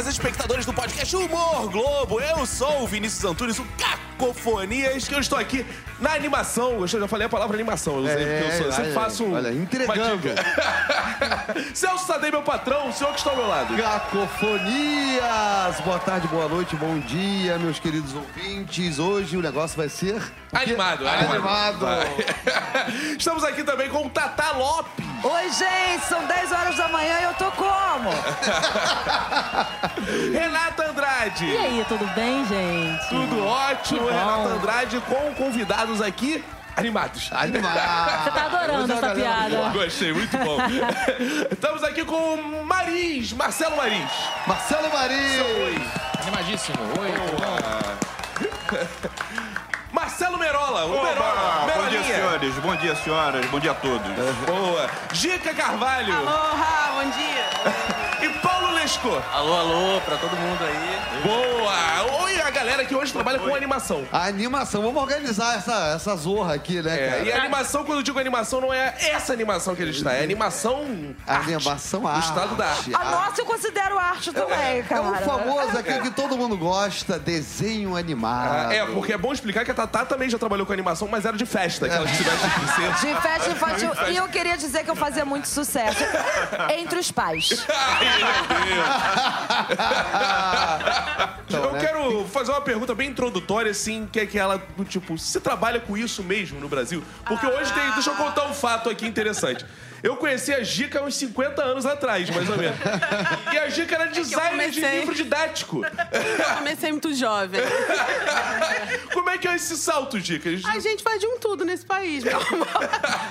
rapaziada, espectadores do podcast Humor Globo. Eu sou o Vinícius Antunes, o Cacofonias, que eu estou aqui na animação. Eu já falei a palavra animação, eu, sei, É, porque eu, sou, eu sempre olha, faço um, olha, entregando. uma dica. Celso Tadei, meu patrão, o senhor que está ao meu lado. Cacofonias! Boa tarde, boa noite, bom dia, meus queridos ouvintes. Hoje o negócio vai ser... Animado, Animado. Vai. Estamos aqui também com o Tata Lopes. Oi, gente, são 10 horas da manhã e eu tô como? Renata Andrade. E aí, tudo bem, gente? Tudo ótimo, Que bom. Renata Andrade, com convidados aqui animados. Animado! Você tá adorando essa piada. Gostei, muito bom. Estamos aqui com o Marins, Marcelo Marins. Marcelo! Animadíssimo. Oi, tudo bom? Marcelo Merola, o Oba! Merola, Bom dia, senhores. Bom dia, senhoras. Bom dia a todos. Boa. Gica Carvalho Olá, bom dia. e Lesco. Alô, alô, pra todo mundo aí. Boa. Oi, a galera que hoje trabalha com animação. A animação, vamos organizar essa, essa zorra aqui, né, É, cara? e a animação, quando eu digo animação, não é essa animação que ele está, é animação arte. Animação O arte. estado da arte. A nossa eu considero arte também, É cara. o famoso, aquele que todo mundo gosta, desenho animado. É, porque é bom explicar que a Tatá também já trabalhou com animação, mas era de festa, aquela que se veste de princesa. De festa infantil. E eu queria dizer que eu fazia muito sucesso entre os pais. Então, eu né? quero fazer uma pergunta bem introdutória, assim, que é aquela do tipo, você trabalha com isso mesmo no Brasil? Porque hoje tem. Deixa eu contar um fato aqui interessante. Eu conheci a Gica há uns 50 anos atrás, mais ou menos. E a Gica era designer de comecei- livro didático. Eu comecei muito jovem. Como é que é esse salto, Gica? A gente faz de um tudo nesse país, meu amor.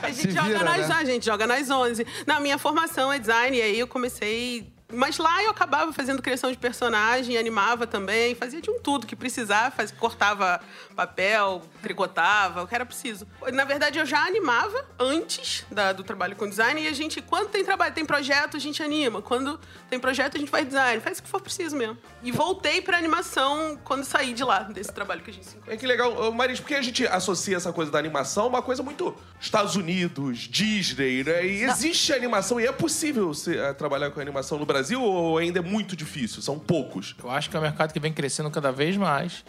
A gente, Se joga, vira, nas, né? a gente joga nas 11. Na minha formação é design, e aí eu comecei... Mas lá eu acabava fazendo criação de personagem, animava também, fazia de um tudo que precisava, fazia, cortava papel, tricotava, o que era preciso. Na verdade, eu já animava antes da- do trabalho com design, e a gente, quando tem trabalho, tem projeto, a gente anima. Quando tem projeto, a gente faz design, faz o que for preciso mesmo. E voltei pra animação quando saí de lá, desse trabalho que a gente se encontrou. É que legal, Maris, porque a gente associa essa coisa da animação a uma coisa muito Estados Unidos, Disney, né? E existe animação e é possível se, eh, trabalhar com animação no Brasil ou ainda é muito difícil? São poucos. Eu acho que é um mercado que vem crescendo cada vez mais.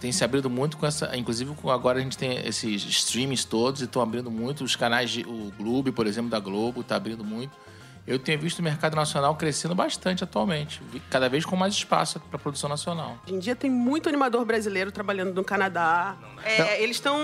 Tem se abrido muito com essa. Inclusive, agora a gente tem esses streamings todos e estão abrindo muito. Os canais de. O Globo, por exemplo, da Globo, está abrindo muito. Eu tenho visto o mercado nacional crescendo bastante atualmente. Cada vez com mais espaço para produção nacional. Hoje em dia tem muito animador brasileiro trabalhando no Canadá. É, eles estão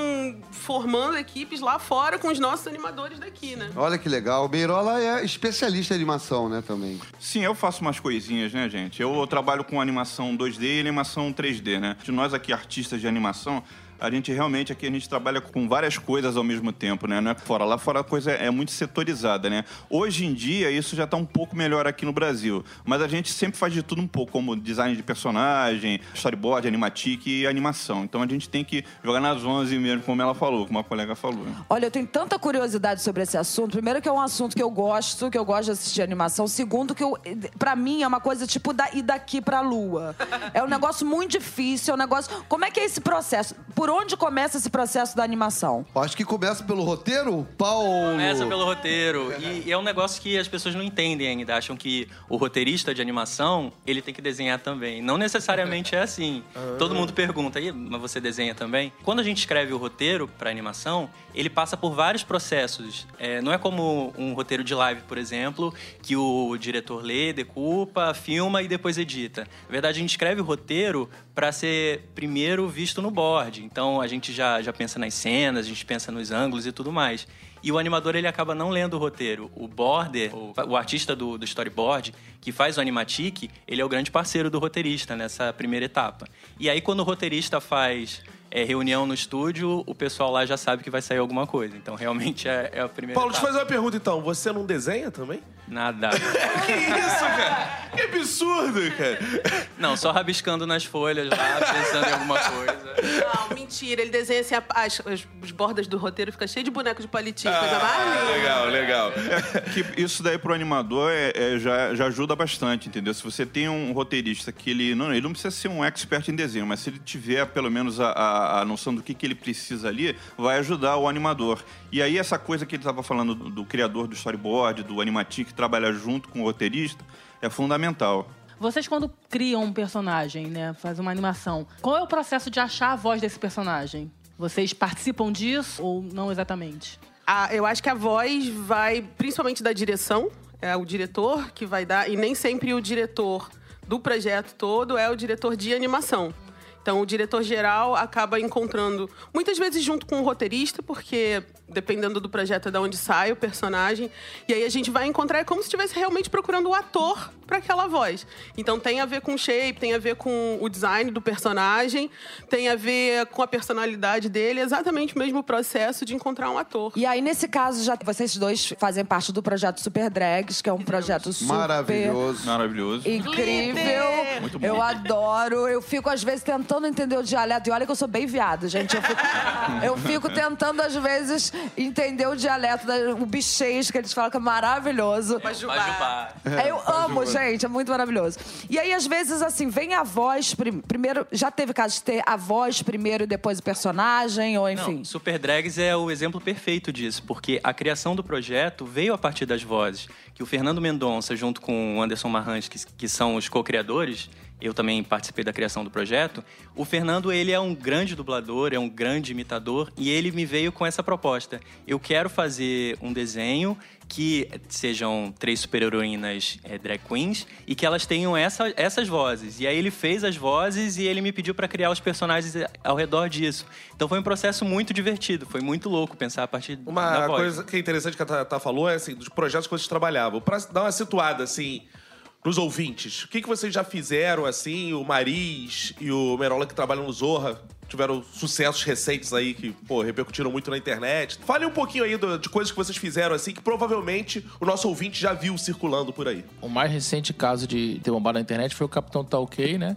formando equipes lá fora com os nossos animadores daqui, né? Olha que legal. O Beirola é especialista em animação, né, também. Sim, eu faço umas coisinhas, né, gente? Eu trabalho com animação 2D e animação 3D, né? De nós aqui, artistas de animação, a gente realmente aqui a gente trabalha com várias coisas ao mesmo tempo, né? Não é fora. Lá fora a coisa é muito setorizada, né? Hoje em dia isso já tá um pouco melhor aqui no Brasil. Mas a gente sempre faz de tudo um pouco, como design de personagem, storyboard, animatic e animação. Então a gente tem que jogar nas 11 mesmo, como ela falou, como a colega falou. Olha, eu tenho tanta curiosidade sobre esse assunto. Primeiro que é um assunto que eu gosto, que eu gosto de assistir animação. Segundo que eu, pra mim é uma coisa tipo da, ir daqui pra lua. É um negócio muito difícil, é um negócio... Como é que é esse processo? Por onde começa esse processo da animação? Acho que começa pelo roteiro, Paulo. Começa pelo roteiro. E, e é um negócio que as pessoas não entendem ainda. Acham que o roteirista de animação, ele tem que desenhar também. Não necessariamente é assim. Todo mundo pergunta, "Ih, mas você desenha também? Quando a gente escreve o roteiro para animação, ele passa por vários processos. É, não é como um roteiro de live, por exemplo, que o diretor lê, decupa, filma e depois edita. Na verdade, a gente escreve o roteiro para ser primeiro visto no board. Então a gente já, já pensa nas cenas, a gente pensa nos ângulos e tudo mais. E o animador ele acaba não lendo o roteiro. O border, o, o artista do, do storyboard, que faz o animatic, ele é o grande parceiro do roteirista nessa primeira etapa. E aí quando o roteirista faz é, reunião no estúdio, o pessoal lá já sabe que vai sair alguma coisa. Então realmente é, é a primeira Paulo, deixa eu fazer uma pergunta então. Você não desenha também? Nada. Que isso, cara? Que absurdo, cara. Não, só rabiscando nas folhas lá, pensando em alguma coisa. Não, mentira. Ele desenha assim, a- as, as, as bordas do roteiro fica cheio de boneco de palitinho, coisa mais Ah, linda. legal, legal. que isso daí pro animador é, é- já, já ajuda bastante, entendeu? Se você tem um roteirista que ele não, ele não precisa ser um expert em desenho, mas se ele tiver pelo menos a, a, a noção do que, que ele precisa ali, vai ajudar o animador. E aí essa coisa que ele estava falando do, do criador do storyboard, do animatic, que trabalha junto com o roteirista, é fundamental. Vocês, quando criam um personagem, né? Fazem uma animação, qual é o processo de achar a voz desse personagem? Vocês participam disso ou não exatamente? Ah, eu acho que a voz vai principalmente da direção. É o diretor que vai dar, e nem sempre o diretor do projeto todo é o diretor de animação. Então, o diretor geral acaba encontrando, muitas vezes junto com o roteirista, porque dependendo do projeto é da onde sai o personagem, e aí a gente vai encontrar é como se estivesse realmente procurando o ator para aquela voz. Então, tem a ver com o shape, tem a ver com o design do personagem, tem a ver com a personalidade dele, exatamente o mesmo processo de encontrar um ator. E aí, nesse caso, já vocês dois fazem parte do projeto Super Drags, que é um projeto super Maravilhoso. Maravilhoso. incrível. Muito bom. Eu adoro. Eu fico, às vezes, tentando entender o dialeto. E olha que eu sou bem viado, gente. Eu fico, eu fico tentando, às vezes, entender o dialeto, da, o bichês que eles falam, que é maravilhoso. Majubá. É, Eu amo, gente, é muito maravilhoso. E aí, às vezes, assim, vem a voz prim- primeiro. Já teve caso de ter a voz primeiro e depois o personagem, ou enfim. Não, Super Drags é o exemplo perfeito disso, porque a criação do projeto veio a partir das vozes. Que o Fernando Mendonça, junto com o Anderson Marrans, que, que são os co-criadores, eu também participei da criação do projeto. O Fernando, ele é um grande dublador, é um grande imitador, e ele me veio com essa proposta. Eu quero fazer um desenho que sejam três super-heroínas eh, drag queens e que elas tenham essa- essas vozes. E aí ele fez as vozes e ele me pediu para criar os personagens ao redor disso. Então foi um processo muito divertido, foi muito louco pensar a partir da Uma voz. coisa que é interessante que a Tatá falou é assim, dos projetos que vocês trabalhavam. Pra dar uma situada, assim, pros ouvintes, o que, que vocês já fizeram, assim, o Maris e o Merola que trabalham no Zorra, tiveram sucessos recentes aí que, pô, repercutiram muito na internet. Fale um pouquinho aí do- de coisas que vocês fizeram, assim, que provavelmente o nosso ouvinte já viu circulando por aí. O mais recente caso de ter bombado na internet foi o Capitão Talkei, né?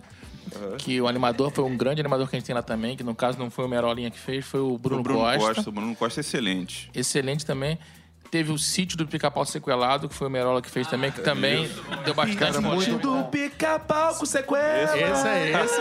Que o animador foi um grande animador que a gente tem lá também, que no caso não foi o Merolinha que fez, foi o Bruno, o Bruno Costa. Costa. O Bruno Costa é excelente. Excelente também. Teve o sítio do Pica-Pau Sequelado, que foi o Merola que fez também, que também deu bastante Muito do pica-pau com sequela. Esse é esse.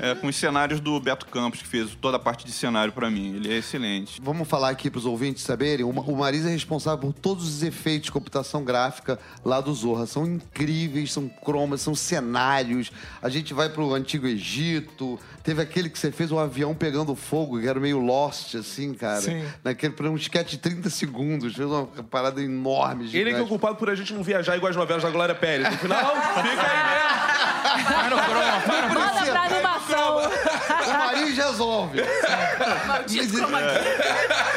É, com os cenários do Beto Campos, que fez toda a parte de cenário pra mim. Ele é excelente. Vamos falar aqui para os ouvintes saberem. O Ma- o Marisa é responsável por todos os efeitos de computação gráfica lá do Zorra. São incríveis, são cromas, são cenários. A gente vai pro Antigo Egito. Teve aquele que você fez um avião pegando fogo, que era meio Lost, assim, cara. Sim. Naquele para um sketch de 30 segundos. Fez uma parada enorme. Ele que é o gigante. culpado por a gente não viajar igual as novelas da Glória Pérez. No final, fica aí mesmo. Vai no croma. Manda pra animação. O Maris resolve.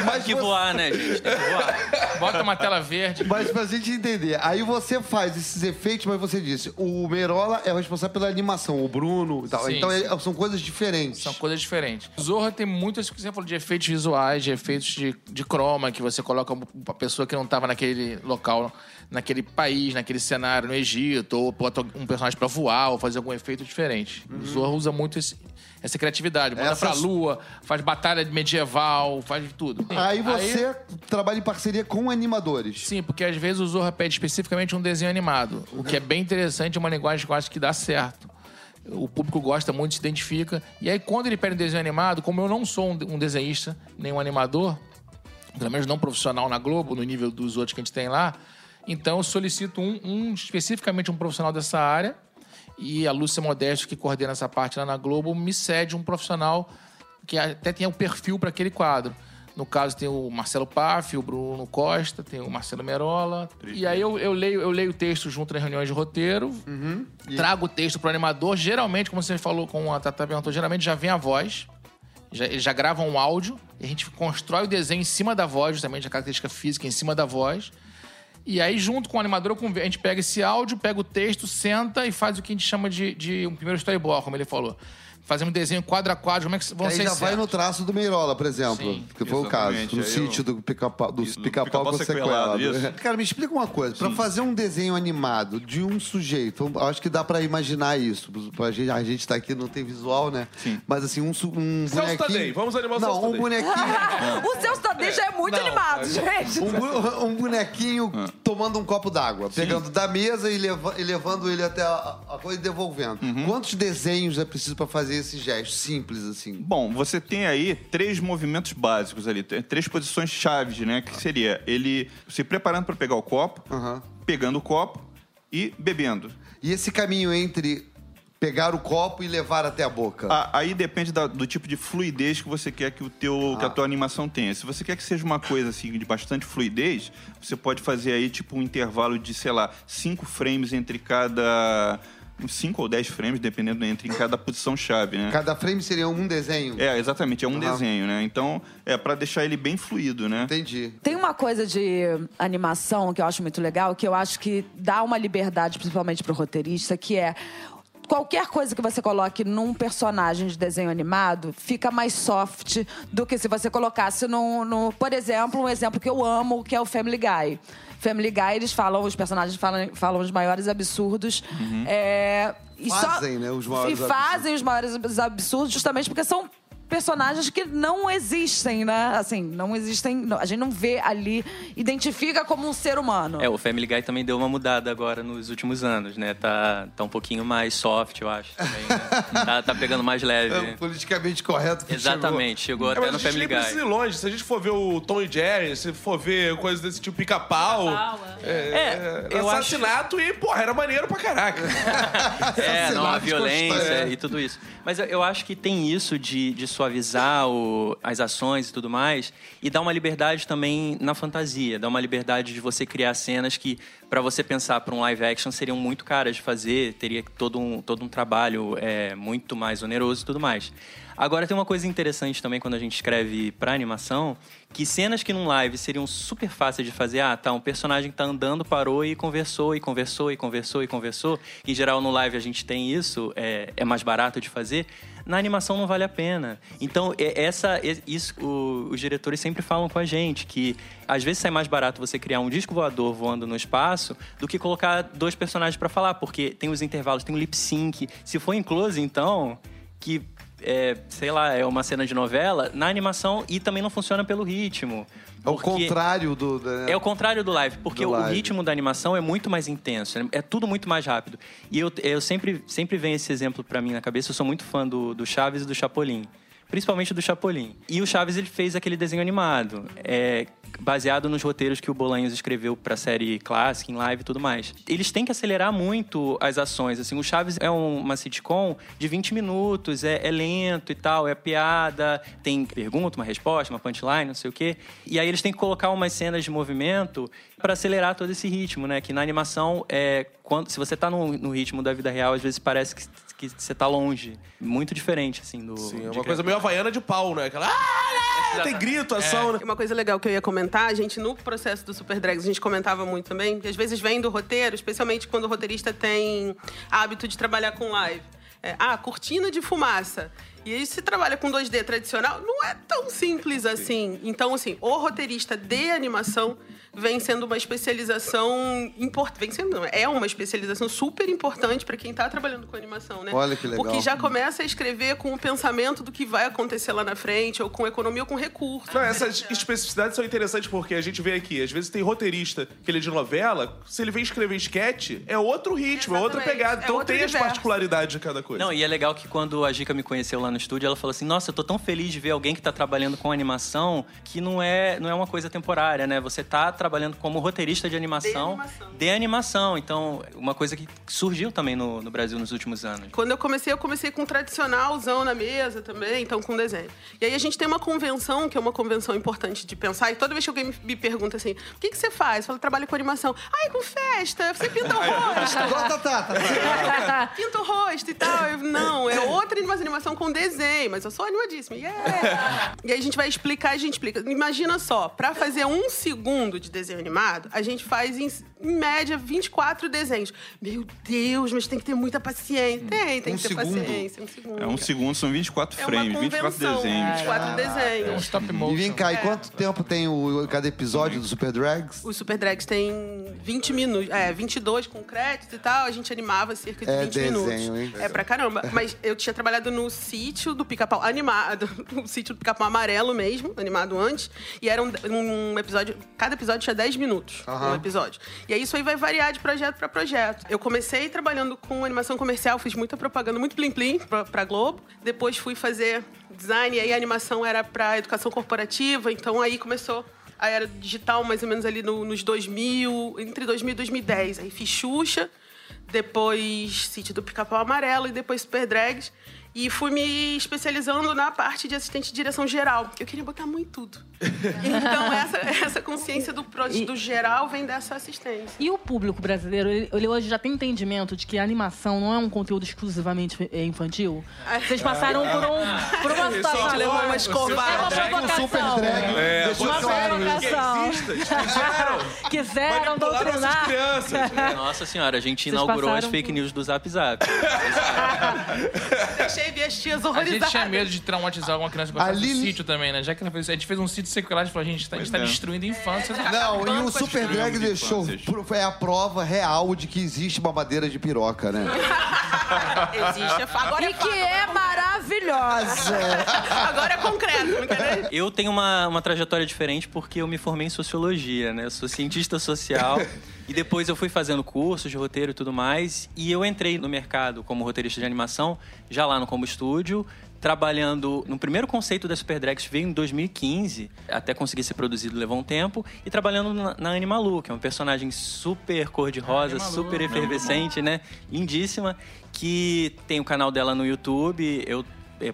Mas, Tem que você- voar, né, gente? Tem que voar. Bota uma tela verde. Mas pra gente entender, aí você faz esses efeitos, mas você disse, o Merola é o responsável pela animação, o Bruno e tal. Sim, então sim. é- são coisas diferentes. São coisas diferentes. Zorra tem muitas, você falou de efeitos visuais, de efeitos de, de croma, que você coloca uma pessoa que não estava naquele local, naquele país, naquele cenário, no Egito, ou bota um personagem pra voar, ou fazer algum efeito diferente. O Zorra usa muito esse- essa criatividade. Manda Essas- pra lua, faz batalha medieval, faz de tudo. Aí você trabalha em parceria com animadores. Sim, porque às vezes o Zorra pede especificamente um desenho animado. O que é bem interessante, é uma linguagem que eu acho que dá certo. O público gosta muito, se identifica. E aí, quando ele pede um desenho animado, como eu não sou um um desenhista, nem um animador, pelo menos não profissional na Globo, no nível dos outros que a gente tem lá, então eu solicito um, um- especificamente um profissional dessa área. E a Lúcia Modesto, que coordena essa parte lá na Globo, me cede um profissional que até tem o perfil para aquele quadro. No caso, tem o Marcelo Paff, o Bruno Costa, tem o Marcelo Merola. E aí eu, eu leio eu leio o texto junto nas reuniões de roteiro, trago o texto pro animador. Geralmente, como você falou com a Tata perguntou, geralmente já vem a voz. Já, eles já gravam um áudio, e a gente constrói o desenho em cima da voz, justamente a característica física em cima da voz. E aí, junto com o animador, a gente pega esse áudio, pega o texto, senta e faz o que a gente chama de, de um primeiro storyboard, como ele falou. Fazemos um desenho quadro a quadro, como é que vão Aí ser já vai no traço do Meirola, por exemplo. Sim, que foi o caso. No Aí sítio eu- do pica-pau do pica-pau pica-pau com sequelado, sequelado. isso. Cara, me explica uma coisa. Pra fazer um desenho animado de um sujeito, eu acho que dá pra imaginar isso. Pra gente, a gente tá aqui, não tem visual, né? Sim. Mas assim, um, su- um Celso bonequinho... Tadei, vamos animar o Não, Celso um bonequinho... O seu Tadei já é muito Não, animado, gente. Um, um bonequinho tomando um copo d'água, pegando da mesa e, leva- e levando ele até a, a coisa e devolvendo. Quantos desenhos é preciso pra fazer esse gesto? Simples, assim. Bom, você tem aí três movimentos básicos ali, três posições chaves, né? Que seria ele se preparando para pegar o copo, Aham. pegando o copo e bebendo. E esse caminho entre pegar o copo e levar até a boca? A- Aí depende da- do tipo de fluidez que você quer que, o teu, que a tua animação tenha. Se você quer que seja uma coisa assim de bastante fluidez, você pode fazer aí tipo um intervalo de, sei lá, cinco frames entre cada. Uns 5 ou 10 frames, dependendo entre em cada posição chave, né? Cada frame seria um desenho? É, exatamente, é um Aham. desenho, né? Então, é pra deixar ele bem fluido, né? Entendi. Tem uma coisa de animação que eu acho muito legal, que eu acho que dá uma liberdade, principalmente pro roteirista, que é qualquer coisa que você coloque num personagem de desenho animado fica mais soft do que se você colocasse no, no- por exemplo, um exemplo que eu amo, que é o Family Guy. Family Guy, eles falam, os personagens falam, falam os maiores absurdos. É, e só- Fazem, né, os maiores E fazem os maiores absurdos justamente porque são personagens que não existem, né? Assim, não existem. não- A gente não vê ali, identifica como um ser humano. É, o Family Guy também deu uma mudada agora nos últimos anos, né? Tá, tá um pouquinho mais soft, eu acho. Também, né? tá, tá pegando mais leve. É politicamente correto. que Exatamente, chegou É, até mas no a gente Family nem precisa ir Guy. longe. Se a gente for ver o Tom e Jerry, se for ver coisas desse tipo pica-pau, é, É, eu assassinato e, porra, era maneiro pra caraca. É, não, a Assassinatos violência constantes. e tudo isso. Mas eu, eu acho que tem isso de, de suavizar o- as ações e tudo mais e dar uma liberdade também na fantasia, dar uma liberdade de você criar cenas que, pra você pensar para um live action, seriam muito caras de fazer, teria todo um, todo um trabalho é, muito mais oneroso e tudo mais. Agora tem uma coisa interessante também quando a gente escreve pra animação, que cenas que num live seriam super fáceis de fazer, ah, tá, um personagem tá andando, parou e conversou, e conversou, e conversou, e conversou. Em geral, no live a gente tem isso, é, é mais barato de fazer. Na animação não vale a pena. Então, é- essa, é- isso, os diretores sempre falam com a gente que às vezes sai mais barato você criar um disco voador voando no espaço do que colocar dois personagens pra falar, porque tem os intervalos, tem o lip sync. Se for em close, então, que é, sei lá, é uma cena de novela, na animação e também não funciona pelo ritmo. É o contrário do. da- é o contrário do live, porque Do o live. ritmo da animação é muito mais intenso, é- é tudo muito mais rápido. E eu, eu sempre, sempre vem esse exemplo pra mim na cabeça, eu sou muito fã do, do Chaves e do Chapolin. Principalmente do Chapolin. E o Chaves ele fez aquele desenho animado, é, baseado nos roteiros que o Bolanhos escreveu pra série clássica, em live e tudo mais. Eles têm que acelerar muito as ações. Assim, o Chaves é um- uma sitcom de 20 minutos, é, é lento e tal, é piada, tem pergunta, uma resposta, uma punchline, não sei o quê. E aí eles têm que colocar umas cenas de movimento para acelerar todo esse ritmo, né? Que na animação, é, quando, se você tá no, no ritmo da vida real, às vezes parece que, que você tá longe. Muito diferente, assim, do. Sim, é uma coisa meio havaiana de pau, né? Aquela. Ah, tem grito, ação, né? Uma coisa legal que eu ia comentar, a gente, no processo do Super Drags, a gente comentava muito também, que às vezes vem do roteiro, especialmente quando o roteirista tem hábito de trabalhar com live. É, ah, cortina de fumaça. E aí, se trabalha com 2D tradicional, não é tão simples assim. Então, assim, o roteirista de animação vem sendo uma especialização importante. Vem sendo, não, é uma especialização super importante para quem tá trabalhando com animação, né? Olha que legal. Porque já começa a escrever com o pensamento do que vai acontecer lá na frente, ou com economia ou com recurso. Não, essas especificidades são interessantes porque a gente vê aqui, às vezes tem roteirista que ele é de novela, se ele vem escrever esquete, é outro ritmo, é outra pegada. é Então tem as universo. particularidades de cada coisa. Não, e é legal que quando a Gica me conheceu lá no estúdio, ela falou assim: Nossa, eu tô tão feliz de ver alguém que tá trabalhando com animação que não é, não é uma coisa temporária, né? Você tá trabalhando como roteirista de animação. De animação. De animação. Então, uma coisa que surgiu também no, no Brasil nos últimos anos. Quando eu comecei, eu comecei com um tradicionalzão na mesa também, então com desenho. E aí a gente tem uma convenção, que é uma convenção importante de pensar, e toda vez que alguém me- pergunta assim, o que, que você faz? Eu falo, trabalho com animação. Ai, com festa, você pinta o rosto. Tá, tá, tá. pinta o rosto e tal. Eu, não, é outra anima- animação com desenho, mas eu sou animadíssima. Yeah. e aí a gente vai explicar, a gente explica. Imagina só, pra fazer um segundo de desenho animado, a gente faz em, em média 24 desenhos. Meu Deus, mas tem que ter muita paciência. Tem, tem Um que ter segundo? paciência. Um segundo. É um segundo, são 24 É frames, uma 24 convenção, desenhos. 24 desenhos. Stop motion. E vem cá, e quanto tempo tem o, cada episódio do Super Drags? Os Super Drags tem 20 minutos, é, 22 com crédito e tal, a gente animava cerca de É 20 desenho, minutos. hein? É pra caramba. Mas eu tinha trabalhado no sítio do Pica-Pau animado, no sítio do Pica-Pau amarelo mesmo, animado antes, e era um, um episódio, cada episódio tinha 10 minutos, Aham. um episódio. E aí isso aí vai variar de projeto pra projeto. Eu comecei trabalhando com animação comercial, fiz muita propaganda, muito plim-plim pra, pra Globo. Depois fui fazer design, e aí a animação era pra educação corporativa, então aí começou a era digital mais ou menos ali no- nos 2000, entre 2000 e 2010. Aí fiz Xuxa, depois Sítio do Pica-Pau Amarelo e depois Super Drags. E fui me especializando na parte de assistente de direção geral. Eu queria botar muito tudo. Então, essa, essa consciência do, do geral vem dessa assistência. E o público brasileiro, ele, ele hoje já tem entendimento de que a animação não é um conteúdo exclusivamente eh, infantil? Vocês passaram por, um, por uma situação... levou uma É uma escovada. provocação. É, Uma provocação. Quiseram Quiseram doutrinar. crianças. Nossa senhora, a gente Vocês inaugurou as passaram fake por- news do Zap Zap. Deixei minhas tias A horrorizadas. gente tinha medo de traumatizar alguma criança gostasse Ali- do sítio também, né? Já que ela fez, a gente fez um sítio sequelado e falou, a gente tá, a gente tá é. destruindo a infância. Não, e o com Super as Drag deixou. É a prova real de que existe uma madeira de piroca, né? Existe. Agora é E que é maravilhosa. Agora é concreto, não quer Eu tenho uma, uma trajetória diferente porque eu me formei em sociologia, né? Eu sou cientista social e depois eu fui fazendo cursos de roteiro e tudo mais. E eu entrei no mercado como roteirista de animação, já lá no Combo Estúdio, trabalhando no primeiro conceito da Super Drags veio em 2015, até conseguir ser produzido levou um tempo, e trabalhando na, na Animalu, que é um personagem super cor-de-rosa, Animalu, super efervescente, né? Lindíssima, que tem o canal dela no YouTube. Eu eu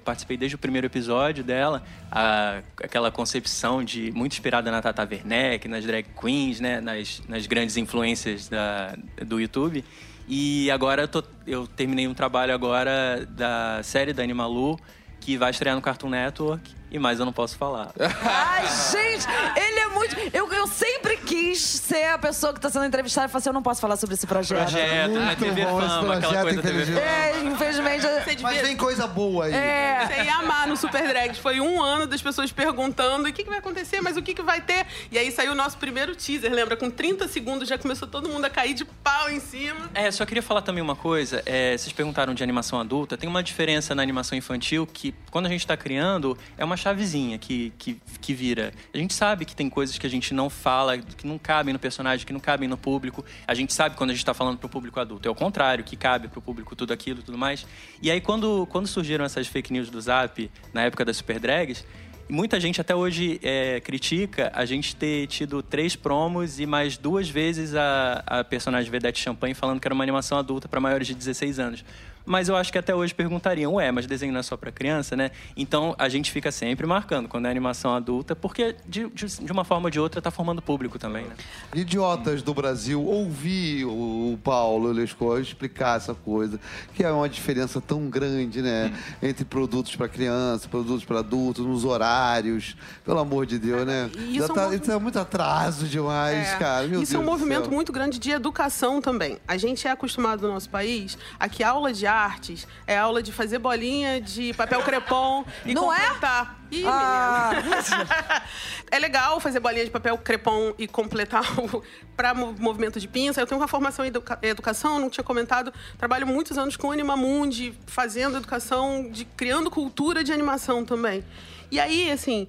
participei desde o primeiro episódio dela, a- aquela concepção de muito inspirada na Tata Werneck, nas drag queens, né, nas, nas grandes influências da, do YouTube. E agora eu, tô- eu terminei um trabalho agora da série da Animalu, que vai estrear no Cartoon Network, e mais eu não posso falar. Ai, gente, ele é muito. Eu, eu sempre quis ser a pessoa que tá sendo entrevistada e falar assim: eu não posso falar sobre esse projeto. Projeto, né, Muito TV bom esse Fama, aquela projeto, coisa TV inteligente. É, infelizmente. Mas vem coisa boa aí. É. Você ia amar no Super Drags. Foi um ano das pessoas perguntando o que, que vai acontecer, mas o que, que vai ter. E aí saiu o nosso primeiro teaser, lembra? Com 30 segundos já começou todo mundo a cair de pau em cima. É, só queria falar também uma coisa. É, vocês perguntaram de animação adulta. Tem uma diferença na animação infantil que, quando a gente está criando, é uma chavezinha que, que, que vira. A gente sabe que tem coisas que a gente não fala, que não cabem no personagem, que não cabem no público. A gente sabe quando a gente está falando para o público adulto. É o contrário, que cabe para o público tudo aquilo tudo mais. E aí, quando, quando surgiram essas fake news do Zap, na época das Super Drags, Muita gente até hoje é, critica a gente ter tido três promos e mais duas vezes a, a personagem Vedette Champagne falando que era uma animação adulta para maiores de 16 anos. Mas eu acho que até hoje perguntariam, ué, mas desenho não é só para criança, né? Então a gente fica sempre marcando quando é animação adulta, porque de, de, de uma forma ou de outra tá formando público também, né? Idiotas do Brasil, ouvir o o Paulo Lescoi explicar essa coisa, que é uma diferença tão grande, né? Entre produtos para criança, produtos para adultos, nos horários. Pelo amor de Deus, né? E isso Já é um tá, isso é muito atraso demais, É. cara. Meu Isso Deus é um movimento céu. muito grande de educação também. A gente é acostumado no nosso país a que aula de artes é aula de fazer bolinha de papel crepom e Não é? completar. Ih, Ah. é legal fazer bolinha de papel crepom e completar para movimento de pinça. Eu tenho uma formação em educa- educação, não tinha comentado. Trabalho muitos anos com Animamundi, fazendo educação, de criando cultura de animação também. E aí, assim,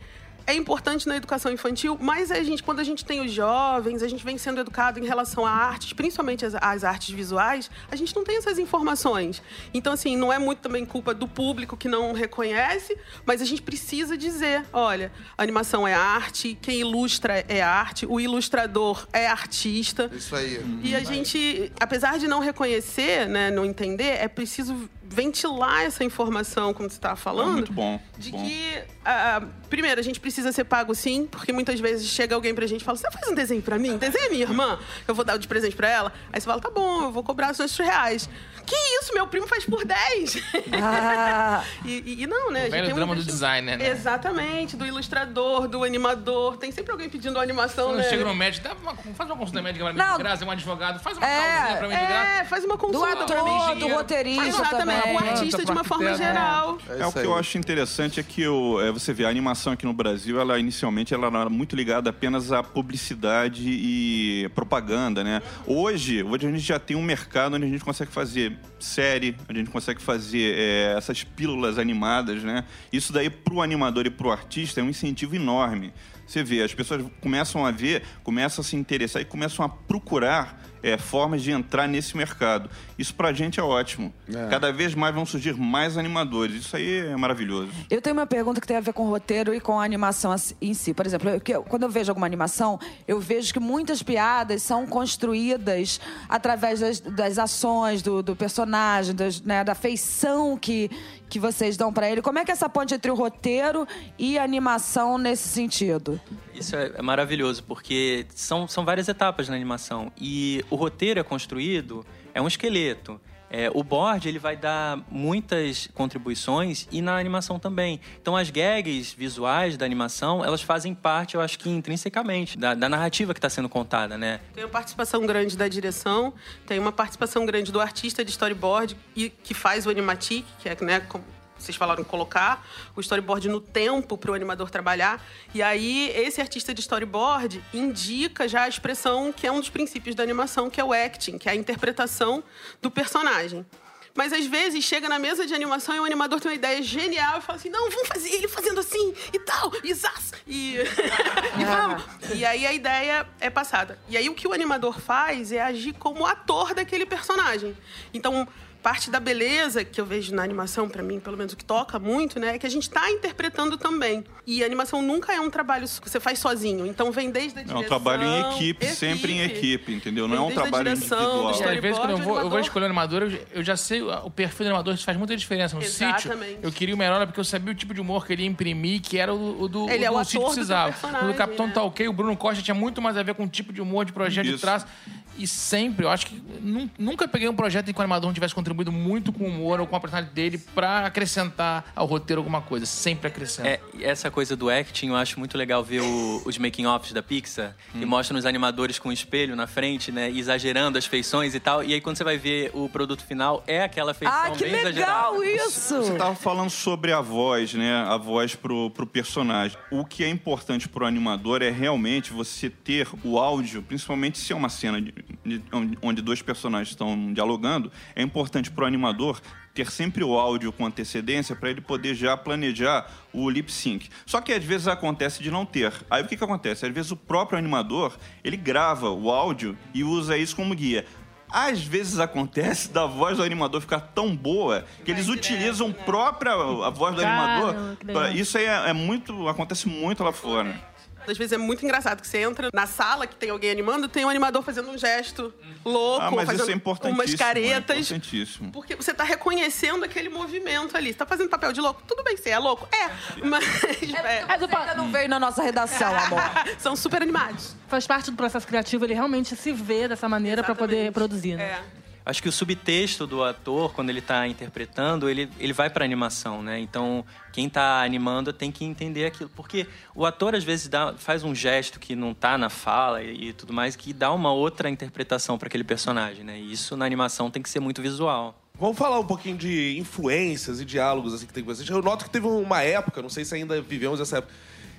é importante na educação infantil, mas a gente, quando a gente tem os jovens, a gente vem sendo educado em relação a artes, principalmente as, as artes visuais, a gente não tem essas informações. Então, assim, não é muito também culpa do público que não reconhece, mas a gente precisa dizer: olha, a animação é arte, quem ilustra é arte, o ilustrador é artista. Isso aí. E a gente, apesar de não reconhecer, né, não entender, é preciso ventilar essa informação, como você estava falando. É muito bom, De bom. que, ah, primeiro, a gente precisa ser pago sim, porque muitas vezes chega alguém pra gente e fala: Você faz um desenho pra mim? Desenha minha irmã, eu vou dar de presente pra ela. Aí você fala: Tá bom, eu vou cobrar os nossos reais. Que isso, meu primo faz por 10. Ah, e, e- e não, né? a gente velho tem um drama do designer, né? Exatamente, do ilustrador, do animador. Tem sempre alguém pedindo animação, Quando né? chega no médico, dá uma- faz uma consulta médica pra mim Não. de graça, um advogado, faz uma É, pra mim de graça. É, faz uma do consulta pra mim. ator, do roteirista Exatamente, também. O artista de uma forma né? geral. É, o que aí. eu acho interessante é que o, é, você vê a animação aqui no Brasil, ela inicialmente ela era muito ligada apenas à publicidade e propaganda, né? Hoje, hoje a gente já tem um mercado onde a gente consegue fazer série, onde a gente consegue fazer é, essas pílulas animadas, né? Isso daí pro animador e pro artista é um incentivo enorme. Você vê, as pessoas começam a ver, começam a se interessar e começam a procurar é, formas de entrar nesse mercado. Isso pra gente é ótimo. É. Cada vez mais vão surgir mais animadores. Isso aí é maravilhoso. Eu tenho uma pergunta que tem a ver com o roteiro e com a animação em si. Por exemplo, eu- quando eu vejo alguma animação, eu vejo que muitas piadas são construídas através das, das ações do, do personagem, das- né, da feição que, que vocês dão pra ele. Como é que é essa ponte entre o roteiro e a animação nesse sentido? Isso é, é maravilhoso, porque são, são várias etapas na animação. E o roteiro é construído, é um esqueleto. É, o board ele vai dar muitas contribuições e na animação também. Então as gags visuais da animação, elas fazem parte, eu acho que intrinsecamente, da, da narrativa que está sendo contada, né? Tem uma participação grande da direção, tem uma participação grande do artista de storyboard e que faz o animatic, que é, né, vocês falaram, colocar o storyboard no tempo para o animador trabalhar. E aí, esse artista de storyboard indica já a expressão que é um dos princípios da animação, que é o acting, que é a interpretação do personagem. Mas às vezes chega na mesa de animação e o animador tem uma ideia genial e fala assim: não, vamos fazer ele fazendo assim e tal, e zaz, e, e vamos. E aí a ideia é passada. E aí o que o animador faz é agir como ator daquele personagem. Então. Parte da beleza que eu vejo na animação, pra mim, pelo menos o que toca muito, né, é que a gente tá interpretando também. E a animação nunca é um trabalho que você faz sozinho. Então vem desde a É direção. um trabalho em equipe, sempre em equipe, entendeu? Não é um trabalho direção, individual. do às vezes, quando eu vou, eu vou escolher um animador, eu, eu já sei o perfil do animador, isso faz muita diferença. No Exatamente. sítio, eu queria o Merola porque eu sabia o tipo de humor que ele ia imprimir, que era o, o do, Ele o é do o sítio ator do precisava. personagem, No Capitão né? Tá Ok, o Bruno Costa tinha muito mais a ver com o tipo de humor, de projeto de Isso. traço. E sempre, eu acho que nun- nunca peguei um projeto em que o animador não tivesse contribuído muito com o humor ou com a personalidade dele pra acrescentar ao roteiro alguma coisa. Sempre acrescenta. É, e essa coisa do acting, eu acho muito legal ver o- os making-offs da Pixar, que mostram os animadores com o espelho na frente, né? Exagerando as feições e tal. E aí, quando você vai ver o produto final, é aquela feição Ah, que bem legal exagerada. isso! Você tava falando sobre a voz, né? A voz pro, pro personagem. O que é importante pro animador é realmente você ter o áudio, principalmente se é uma cena de- onde dois personagens estão dialogando, é importante pro animador ter sempre o áudio com antecedência para ele poder já planejar o lip sync. Só que às vezes acontece de não ter. Aí o que, que acontece? Às vezes o próprio animador ele grava o áudio e usa isso como guia. Às vezes acontece da voz do animador ficar tão boa que eles utilizam própria a voz do Caramba, animador. pra- Isso aí é, é muito acontece muito lá fora. Às vezes é muito engraçado que você entra na sala que tem alguém animando, tem um animador fazendo um gesto louco, Ah, mas fazendo isso é importantíssimo. umas caretas. É importantíssimo. Porque você tá reconhecendo aquele movimento ali. Você tá fazendo papel de louco? Tudo bem, você é louco? É. Mas. é. Mas o ainda não veio na nossa redação, amor. São super animados. Faz parte do processo criativo ele realmente se vê dessa maneira pra poder produzir. Né? É. Acho que o subtexto do ator, quando ele tá interpretando, ele, ele vai pra animação, né? Então, quem tá animando tem que entender aquilo. Porque o ator, às vezes, dá, faz um gesto que não tá na fala e, e tudo mais, que dá uma outra interpretação para aquele personagem, né? E isso na animação tem que ser muito visual. Vamos falar um pouquinho de influências e diálogos assim que tem com vocês. Eu noto que teve uma época, não sei se ainda vivemos essa época,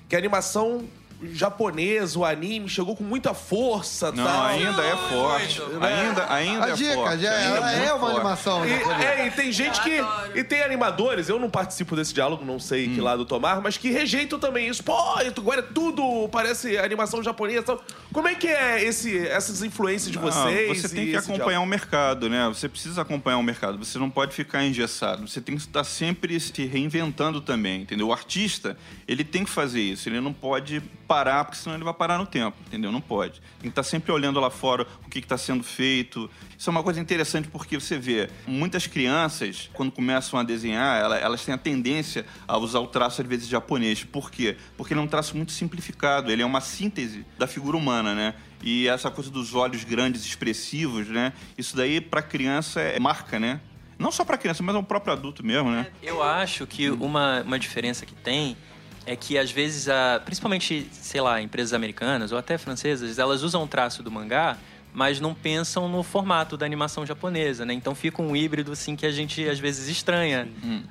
que a animação japonesa, o anime, chegou com muita força Não, tal. ainda é forte. Ainda, ainda A é dica, forte. já, ainda ela é muito uma forte. animação. E, japonesa. é, e tem gente que. E tem animadores, eu não participo desse diálogo, não sei Hum. que lado tomar, mas que rejeitam também isso. Pô, agora é tudo parece animação japonesa. tal. Como é que é esse, essas influências de Ah, vocês? você tem que acompanhar o mercado, né? Você precisa acompanhar o mercado. Você não pode ficar engessado. Você tem que estar sempre se reinventando também, entendeu? O artista, ele tem que fazer isso. Ele não pode parar, porque senão ele vai parar no tempo, entendeu? Não pode. Tem que estar sempre olhando lá fora o que está sendo feito. Isso é uma coisa interessante porque você vê muitas crianças, quando começam a desenhar, ela- elas têm a tendência a usar o traço, às vezes, japonês. Por quê? Porque ele é um traço muito simplificado. Ele é uma síntese da figura humana, né? E essa coisa dos olhos grandes, expressivos, né? Isso daí, para criança, é marca, né? Não só para criança, mas é um próprio adulto mesmo, né? Eu acho que uma, uma diferença que tem é que às vezes, a, principalmente, sei lá, empresas americanas ou até francesas, elas usam o traço do mangá, mas não pensam no formato da animação japonesa, né? Então fica um híbrido assim que a gente às vezes estranha.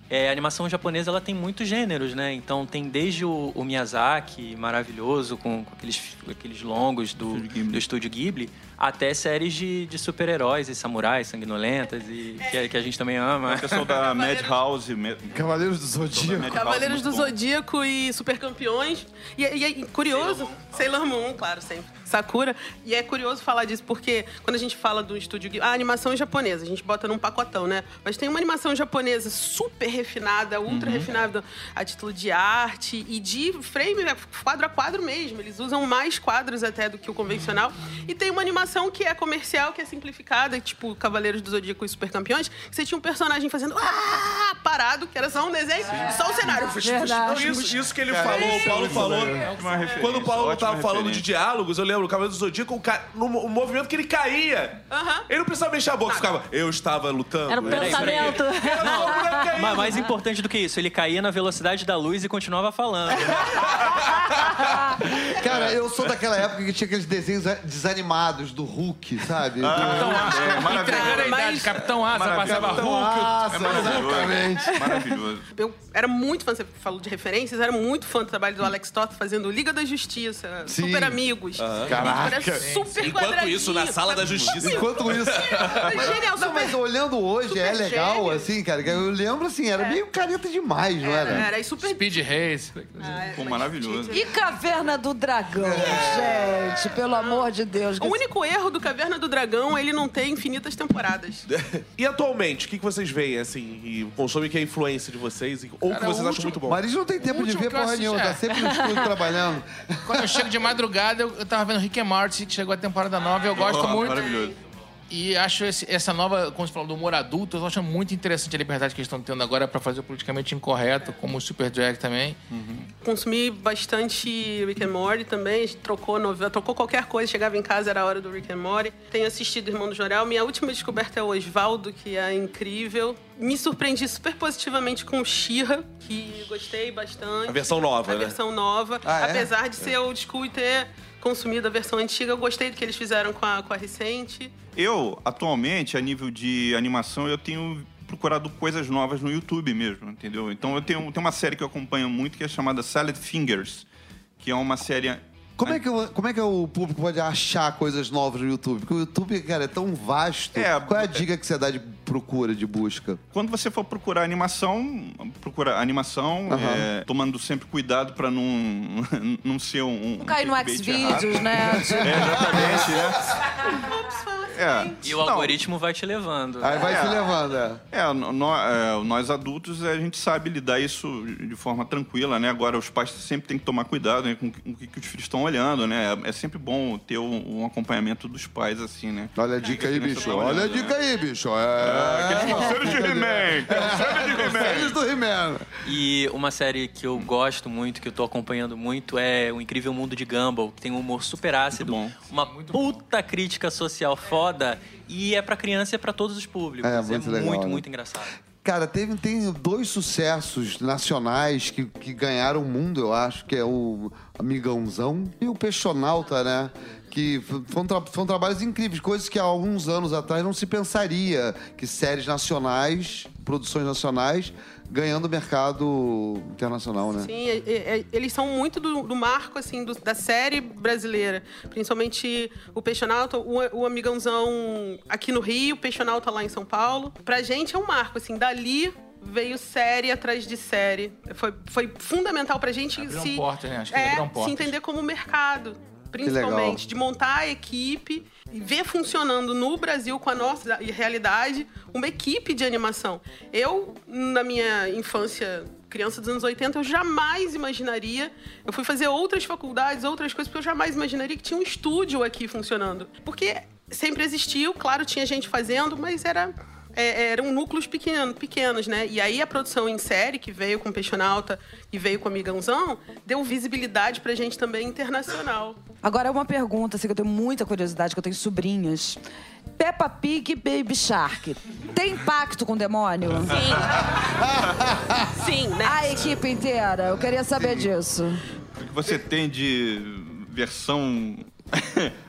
É, a animação japonesa ela tem muitos gêneros, né? Então tem desde o, o Miyazaki, maravilhoso, com, com aqueles, aqueles longos do, do estúdio Ghibli, até séries de, de super-heróis e samurais sanguinolentas e que, que a gente também ama. O pessoal da Madhouse. Cavaleiros do Zodíaco. Cavaleiros do. Zodíaco e Super Campeões. E, e é curioso. Sailor Moon, claro, sempre. Sakura. E é curioso falar disso, porque quando a gente fala do estúdio. Ghibli- A animação é japonesa, a gente bota num pacotão, né? Mas tem uma animação japonesa super refinada, ultra refinada, a título de arte e de frame, né, quadro a quadro mesmo. Eles usam mais quadros até do que o convencional. E tem uma animação que é comercial, que é simplificada, tipo Cavaleiros do Zodíaco e Super Campeões, que você tinha um personagem fazendo ah, parado, que era só um desenho, e só o cenário. Fux, Verdade. Não, isso, isso que ele falou, o Paulo falou. Referência, Quando o Paulo tava falando de diálogos, eu lembro, o Cavaleiro do Zodíaco, o, ca... no o movimento que ele caía. Aham. Ele não precisava mexer a boca, ficava, eu estava lutando. Era um pensamento. Era só o boneco caindo. Mas mais importante do que isso, ele caía na velocidade da luz e continuava falando. Cara, eu sou daquela época que tinha aqueles desenhos desanimados do Hulk, sabe? Capitão Asa. é, maravilhoso. Entregando a idade. Capitão Asa, Maravilhoso. passava Capitão Hulk. Asa, É maravilhoso. exatamente. Maravilhoso. Eu era muito fã, você falou de referências, era muito fã do trabalho do Alex Toth fazendo Liga da Justiça, Sim. Super Amigos. Caraca. Era super Enquanto isso, na sala da justiça. Enquanto isso. Mas genial, Não, mas olhando hoje é super legal, gênio. assim, cara. que Eu lembro assim, era meio careta demais, não era? Era, era, e super... Speed Race. Pô, maravilhoso. E Caverna do Dragão, gente, pelo amor de Deus. O único erro do Caverna do Dragão é ele não ter infinitas temporadas. E atualmente, o que, que vocês veem, assim, e consomem que é a influência de vocês, ou que vocês acham último- muito bom? Marisa não tem tempo de último ver que eu porra assisti, nenhuma, tá é. sempre no estúdio trabalhando. Quando eu chego de madrugada, eu, eu tava vendo Rick and Morty, que chegou a temporada nova, eu gosto muito. Maravilhoso. E acho esse- essa nova, como você falou, do humor adulto, eu acho muito interessante a liberdade que eles estão tendo agora pra fazer o politicamente incorreto, como o Super Drag também. Consumi bastante Rick and Morty também, trocou novela, trocou qualquer coisa, chegava em casa, era a hora do Rick and Morty. Tenho assistido Irmão do Jorel, minha última descoberta é o Osvaldo, que é incrível. Me surpreendi super positivamente com o Shira, que gostei bastante. A versão nova, A né? versão nova. Ah, é? Apesar de ser old school e ter consumido a versão antiga, eu gostei do que eles fizeram com a, com a recente. Eu, atualmente, a nível de animação, eu tenho procurado coisas novas no YouTube mesmo, entendeu? Então eu tenho, tem uma série que eu acompanho muito que é chamada Salad Fingers, que é uma série Como é, que, o- como é que o público pode achar coisas novas no YouTube? Porque o YouTube, cara, é tão vasto. É, Qual é a dica que você dá de procura, de busca? Quando você for procurar animação, procura animação, Aham. é, tomando sempre cuidado para não, não ser um. um Cair no. Xvideos, né? É, exatamente, né? É. E o Não, algoritmo vai te levando. Aí vai É. se levando, é. É, nó- nó- é, nós adultos, a gente sabe lidar isso de forma tranquila, né? Agora, os pais sempre têm que tomar cuidado né, com o que, com o que os filhos estão olhando, né? É sempre bom ter um, um acompanhamento dos pais, assim, né? Olha a dica aí, bicho. tá Olha a dica né? aí, bicho. Ah, É. Aqueles conselhos de He-Man! Conselhos de He-Man! Filhos do He-Man. E uma série que eu gosto muito, que eu tô acompanhando muito, é O Incrível Mundo de Gumball, que tem um humor super ácido, bom. uma puta crítica social foda, e é pra criança e é pra todos os públicos. É, muito legal, muito, né? muito engraçado. Cara, teve, tem dois sucessos nacionais que, que ganharam o mundo, eu acho, que é o Amigãozão e o Peixonauta, né? Que foram, tra- foram trabalhos incríveis, coisas que há alguns anos atrás não se pensaria que séries nacionais, produções nacionais, ganhando mercado internacional, né? Sim, é- é- eles são muito do, do marco, assim, do- da série brasileira. Principalmente o Peixonauta, o, o Amigãozão aqui no Rio, o Peixonauta lá em São Paulo. Pra gente é um marco, assim, dali veio série atrás de série. Foi, foi fundamental pra gente Abriram se, portas, né? Acho que é, se entender como mercado. Principalmente, de montar a equipe e ver funcionando no Brasil com a nossa realidade uma equipe de animação. Eu, na minha infância, criança dos anos 80, eu jamais imaginaria. Eu fui fazer outras faculdades, outras coisas, porque eu jamais imaginaria que tinha um estúdio aqui funcionando. Porque sempre existiu, claro, tinha gente fazendo, mas era. É, eram núcleos pequenos, pequenos, né? E aí a produção em série, que veio com Peixonauta e veio com Amigãozão, deu visibilidade pra gente também internacional. Agora, uma pergunta, assim, que eu tenho muita curiosidade, que eu tenho sobrinhas. Peppa Pig e Baby Shark. Tem pacto com o demônio? Sim, né? A equipe inteira. Eu queria saber disso. O que você tem de versão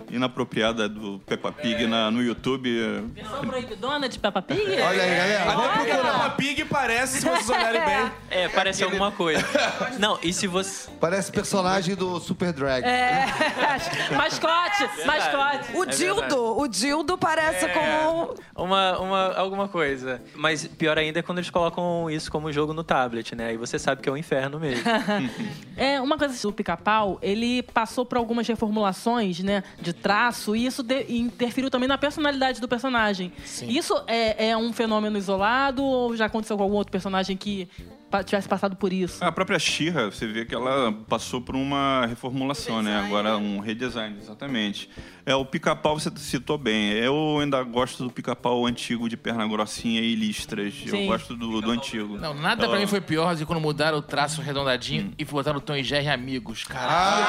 inapropriada do Peppa Pig na- no YouTube. Versão proibidona de Peppa Pig? Olha aí, galera. Até Vamos porque a procurar. Peppa Pig parece, se vocês olharem bem. É, parece alguma coisa. Não, e se você. Parece personagem do Super Drag. É. mascote, mascote. O É Dildo, o Dildo parece como. Uma, uma, alguma coisa. Mas pior ainda é quando eles colocam isso como jogo no tablet, né? Aí você sabe que é um inferno mesmo. É, uma coisa do pica-pau, ele passou por algumas reformulações, né, de traço, e isso de- interferiu também na personalidade do personagem. Isso é, é um fenômeno isolado ou já aconteceu com algum outro personagem que tivesse passado por isso? A própria Shira, você vê que ela passou por uma reformulação, né? Agora um redesign, exatamente. É, o pica-pau você citou bem. Eu ainda gosto do pica-pau antigo de perna grossinha e listras. Sim. Eu gosto do, do antigo. Não, nada pra mim foi pior do que quando mudaram o traço arredondadinho e botaram o Tom e Jerry amigos. Caralho,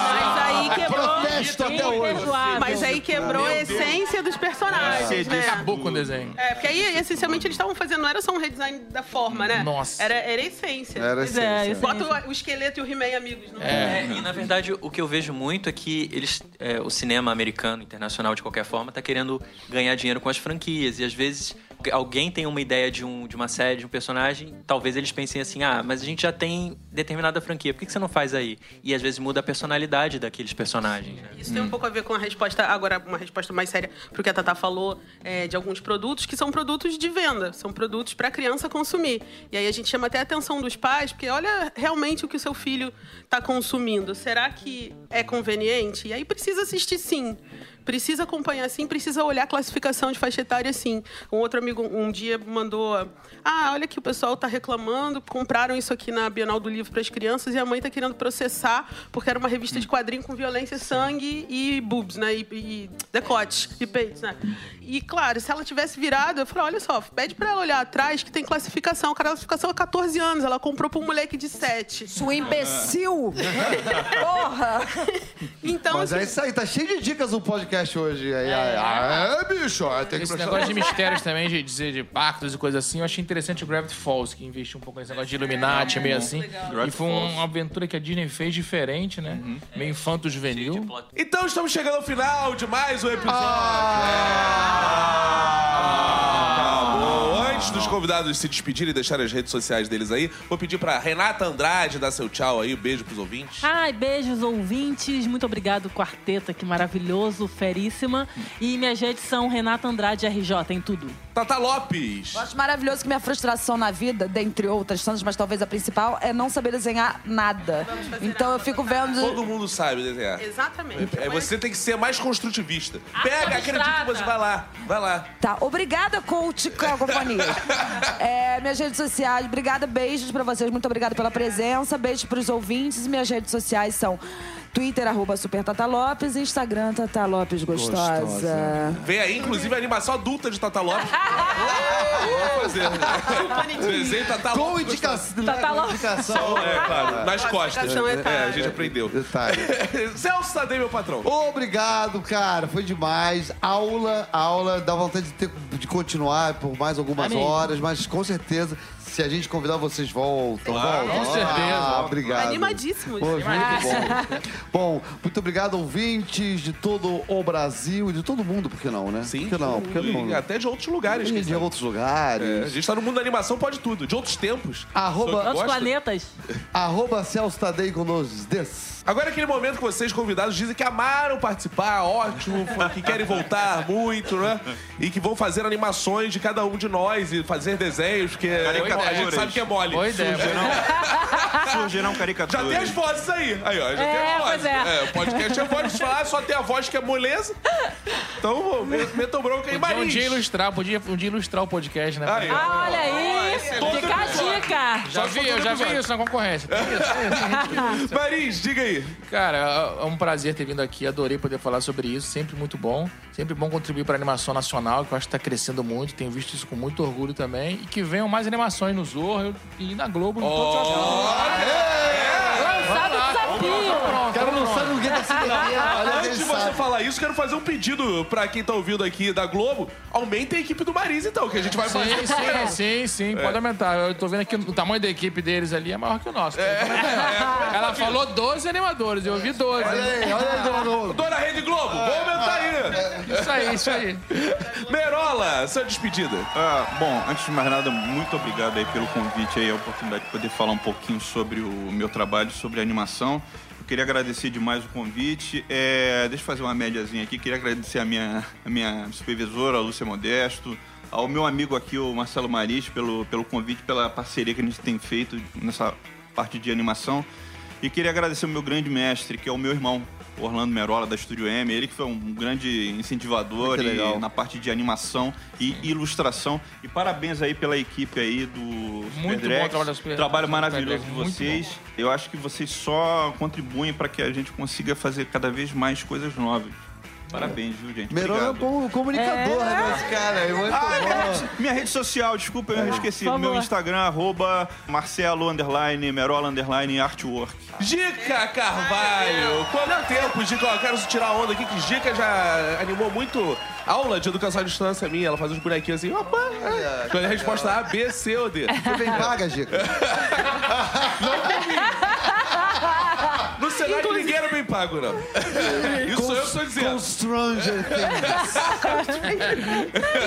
Mas aí quebrou. Protesto até hoje. Mas aí quebrou a essência dos personagens, né? acabou com o desenho. É, porque aí, essencialmente, eles estavam fazendo, não era só um redesign da forma, né? Nossa. Era, era a essência. Era Pois é, sabe? isso Bota o, o esqueleto e o He-Man amigos, não É, e na verdade o que eu vejo muito é que eles, é, o cinema americano, internacional de qualquer forma, tá querendo ganhar dinheiro com as franquias. E às vezes alguém tem uma ideia de, um, de uma série, de um personagem, talvez eles pensem assim: ah, mas a gente já tem determinada franquia, por que, que você não faz aí? E às vezes muda a personalidade daqueles personagens. Né? Isso tem um pouco a ver com a resposta, agora uma resposta mais séria pro que a Tata falou, é, de alguns produtos que são produtos de venda, são produtos para criança consumir. E aí a gente chama até a atenção dos pais, porque olha realmente o que o seu filho está consumindo. Será que é conveniente? E aí precisa assistir sim. Precisa acompanhar sim, precisa olhar a classificação de faixa etária sim. Um outro amigo um dia mandou: Ah, olha que o pessoal está reclamando, compraram isso aqui na Bienal do Livro para as crianças e a mãe está querendo processar porque era uma revista de quadrinho com violência, sangue e boobs, né? E, e decotes e peitos, né? E claro, se ela tivesse virado, eu falei: olha só, pede para ela olhar atrás que tem classificação. A classificação é 14 anos, ela comprou para um moleque de 7. Sua imbecil! Porra! Então, Mas assim, é isso aí, tá cheio de dicas no podcast hoje. Aí, aí, é, bicho, tem que Esse negócio de mistérios também, de dizer de pactos e coisas assim, eu achei interessante o Gravity Falls, que investiu um pouco nesse negócio de Illuminati, meio assim. E foi Falls. uma aventura que a Disney fez diferente, né? Meio infanto-juvenil. Então estamos chegando ao final de mais um episódio. Acabou. Antes dos convidados se despedirem e deixarem as redes sociais deles aí, vou pedir pra Renata Andrade dar seu tchau aí, um beijo pros ouvintes. Ai, beijos, ouvintes. Muito obrigado, quarteta, que maravilhoso, feríssima. E minhas redes são Renata Andrade RJ, em tudo. Tata Lopes. Eu acho maravilhoso que minha frustração na vida, dentre outras tantas, mas talvez a principal, é não saber desenhar nada. Então eu fico vendo. Todo mundo sabe desenhar. exatamente. É, você tem que ser mais construtivista. Pega, acredita em você. Vai lá, vai lá. Tá, obrigada, coach com a companhia. É, minhas redes sociais, obrigada, beijos pra vocês, muito obrigada pela presença, beijos pros ouvintes. Minhas redes sociais são Twitter, arroba Super Tata Lopes, Instagram, Tata Lopes Gostosa. Gostosa. Vem aí, inclusive, a animação adulta de Tata Lopes. Vou fazer. Desenho Tata Com Lopes. indicação. Tá lá. indicação. É, claro, nas costas. É, etária. a gente aprendeu. Detalhe. Celso Tadei, meu patrão. Obrigado, cara. Foi demais. Aula, aula. Dá vontade de, ter, de continuar por mais algumas Amém. horas, mas com certeza, se a gente convidar, vocês voltam. Claro, voltam. com certeza. Ah, obrigado. Animadíssimos. Pô, muito bom. bom, muito obrigado, ouvintes de todo o Brasil e de todo mundo, por que não, né? Sim, Por que não? Por que e não? até de outros lugares. E de sabe. outros É, a lugares. gente tá no mundo da animação, pode tudo. De outros tempos. Arroba- Outros planetas. Arroba Celso Tadei com dois Ds. Agora é aquele momento que vocês, convidados, dizem que amaram participar, ótimo, que querem voltar muito, né? E que vão fazer animações de cada um de nós e fazer desenhos, porque a gente sabe que é mole. Boa ideia, Surgirão Já caricaturas. tem as vozes aí. Aí, ó, já É, tem as vozes. pois é. o podcast é voz de falar, só tem a voz que é moleza. Então, me- metam bronca aí, Podia um dia ilustrar, podia um dia ilustrar o podcast, né? Aí. Ah, olha aí! Fica a dica! Já vi, eu já vi isso na concorrência. Marins, diga aí. Cara, é um prazer ter vindo aqui, adorei poder falar sobre isso, sempre muito bom. Sempre bom contribuir para a animação nacional, que eu acho que está crescendo muito, tenho visto isso com muito orgulho também. E que venham mais animações no Zorro e na Globo, em todos os Olha, Antes de você falar isso, quero fazer um pedido pra quem tá ouvindo aqui da Globo. Aumentem a equipe do Marisa, então, que a gente vai fazer. Sim, sim, sim, sim, pode aumentar. Eu tô vendo aqui o tamanho da equipe deles ali é maior que o nosso. Ela falou 12 animadores, eu ouvi 12. Olha aí, olha aí, dona Globo. Dona Rede Globo, vamos aumentar aí. Isso aí, isso aí. Merola, sua despedida. Ah, bom, antes de mais nada, muito obrigado aí pelo convite aí, a oportunidade de poder falar um pouquinho sobre o meu trabalho, sobre animação. Queria agradecer demais o convite. É, deixa eu fazer uma médiazinha aqui. Queria agradecer a minha, a minha supervisora, a Lúcia Modesto, ao meu amigo aqui, o Marcelo Maris, pelo, pelo convite, pela parceria que a gente tem feito nessa parte de animação. E queria agradecer o meu grande mestre, que é o meu irmão, Orlando Merola, da Estúdio M. Ele que foi um grande incentivador e- legal. na parte de animação e ilustração. E parabéns aí pela equipe aí do Muito Super bom trabalho da Super- Trabalho Super maravilhoso Drex, de vocês. Eu acho que vocês só contribuem para que a gente consiga fazer cada vez mais coisas novas. Parabéns, viu, gente? Merola é Obrigado. bom comunicador, né, esse cara? É muito Ah, minha bom. rede, minha rede social, desculpa, eu esqueci. por Meu favor. Instagram, arroba Marcelo, underline, Merola, underline, artwork. Gica Carvalho. Quanto tempo, Gica? Ó, eu quero tirar onda aqui, que Gica já animou muito aula de educação à distância minha. Ela faz uns bonequinhos assim, opa, é. Quando a resposta A, B, C ou D. Você bem paga, Gica? No pago, não. Isso sou eu Com dizendo. Stranger Things.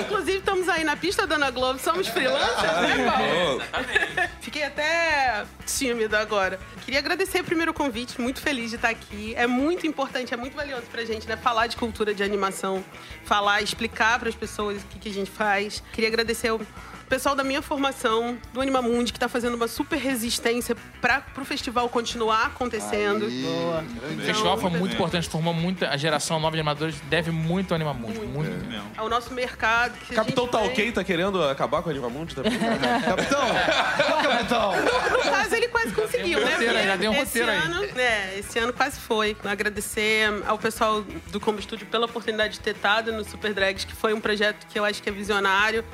Inclusive, estamos aí na pista da Ana Globo, somos freelancers, né, Paulo? Fiquei até tímida agora. Queria agradecer primeiro o convite, muito feliz de estar aqui. É muito importante, é muito valioso pra gente, né? Falar de cultura de animação, falar, explicar para as pessoas o que, que a gente faz. Queria agradecer o pessoal da minha formação, do Animamundi, que está fazendo uma super resistência para o festival continuar acontecendo. O festival foi muito importante, formou muita. A geração nova de animadores deve muito ao Animamundi. Muito. Mesmo. Ao nosso mercado. Capitão Tá vem- Ok tá querendo acabar com a Animamundi também? Capitão! Ô, capitão! No caso, ele quase conseguiu, um né? roteiro aí, já deu um esse roteiro aí. ano, É, esse ano quase foi. Agradecer ao pessoal do Combo Studio pela oportunidade de ter estado no Super Drags, que foi um projeto que eu acho que é visionário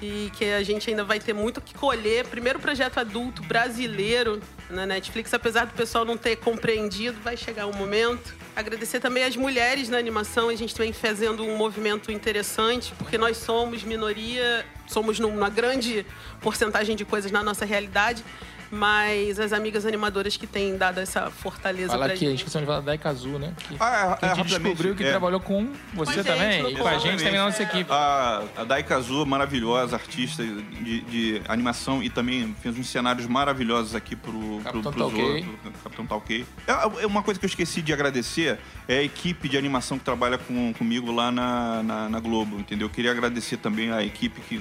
e que a gente ainda vai ter muito o que colher. Primeiro projeto adulto brasileiro na Netflix, apesar do pessoal não ter compreendido, vai chegar um momento. Agradecer também às mulheres na animação, a gente vem fazendo um movimento interessante, porque nós somos minoria, somos numa grande porcentagem de coisas na nossa realidade, mas as amigas animadoras que têm dado essa fortaleza Fala pra aqui, a gente. gente esqueceu de falar da Daikazu, né? Que, Ah, é, que a é, gente descobriu que é. trabalhou com você gente também no e com a gente também na nossa equipe. A, a Daikazu, maravilhosa artista de, de animação e também fez uns cenários maravilhosos aqui pro, Capitão pro Talkei. Pro Capitão Talkei. É, é uma coisa que eu esqueci de agradecer é a equipe de animação que trabalha com, comigo lá na, na, na Globo, entendeu? Eu queria agradecer também a equipe que...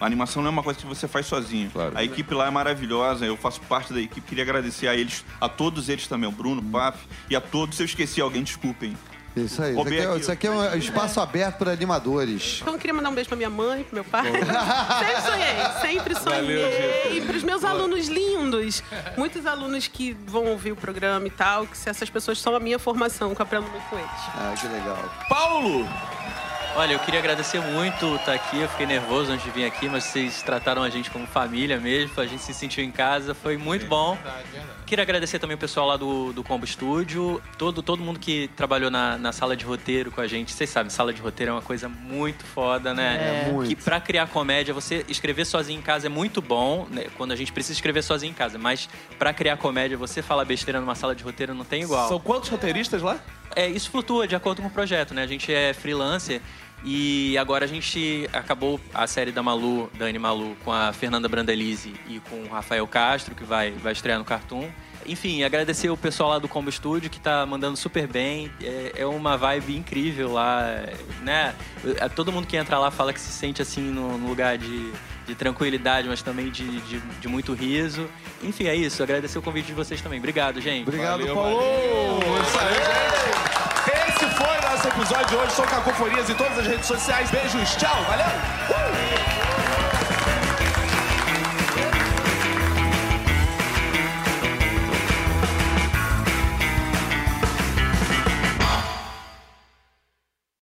A animação não é uma coisa que você faz sozinho. Claro. A equipe lá é maravilhosa, eu faço parte da equipe. Queria agradecer a eles, a todos eles também, o Bruno, o Paf, e a todos. Se eu esqueci alguém, desculpem. Isso aí. Isso aqui, é, aqui, isso aqui é um espaço aberto para animadores. Então eu queria mandar um beijo pra minha mãe, pro meu pai. sempre sonhei, sempre sonhei. E pros meus alunos lindos. Muitos alunos que vão ouvir o programa e tal, que se essas pessoas são a minha formação, que eu aprendo muito com eles. Ah, que legal. Paulo! Olha, eu queria agradecer muito estar aqui. Eu fiquei nervoso antes de vir aqui, mas vocês trataram a gente como família mesmo. A gente se sentiu em casa, foi muito bom. Queria agradecer também o pessoal lá do, do Combo Studio, todo, todo mundo que trabalhou na, na sala de roteiro com a gente. Vocês sabem, sala de roteiro é uma coisa muito foda, né? É, muito. Que pra criar comédia, você escrever sozinho em casa é muito bom, né? Quando a gente precisa escrever sozinho em casa. Mas pra criar comédia, você falar besteira numa sala de roteiro não tem igual. São quantos roteiristas lá? É, isso flutua de acordo com o projeto, né? A gente é freelancer e agora a gente acabou a série da Malu, Dani Malu, com a Fernanda Brandelise e com o Rafael Castro, que vai, vai estrear no Cartoon. Enfim, agradecer o pessoal lá do Combo Studio, que tá mandando super bem. É, é uma vibe incrível lá, né? É, Todo mundo que entra lá fala que se sente assim no, no lugar de, de tranquilidade, mas também de, de, de muito riso. Enfim, é isso. Agradecer o convite de vocês também. Obrigado, gente. Obrigado, Valeu, Paulo. Isso aí, gente. Episódio de hoje. Sou Cacofonias em todas as redes sociais. Beijos, tchau, valeu! Uh!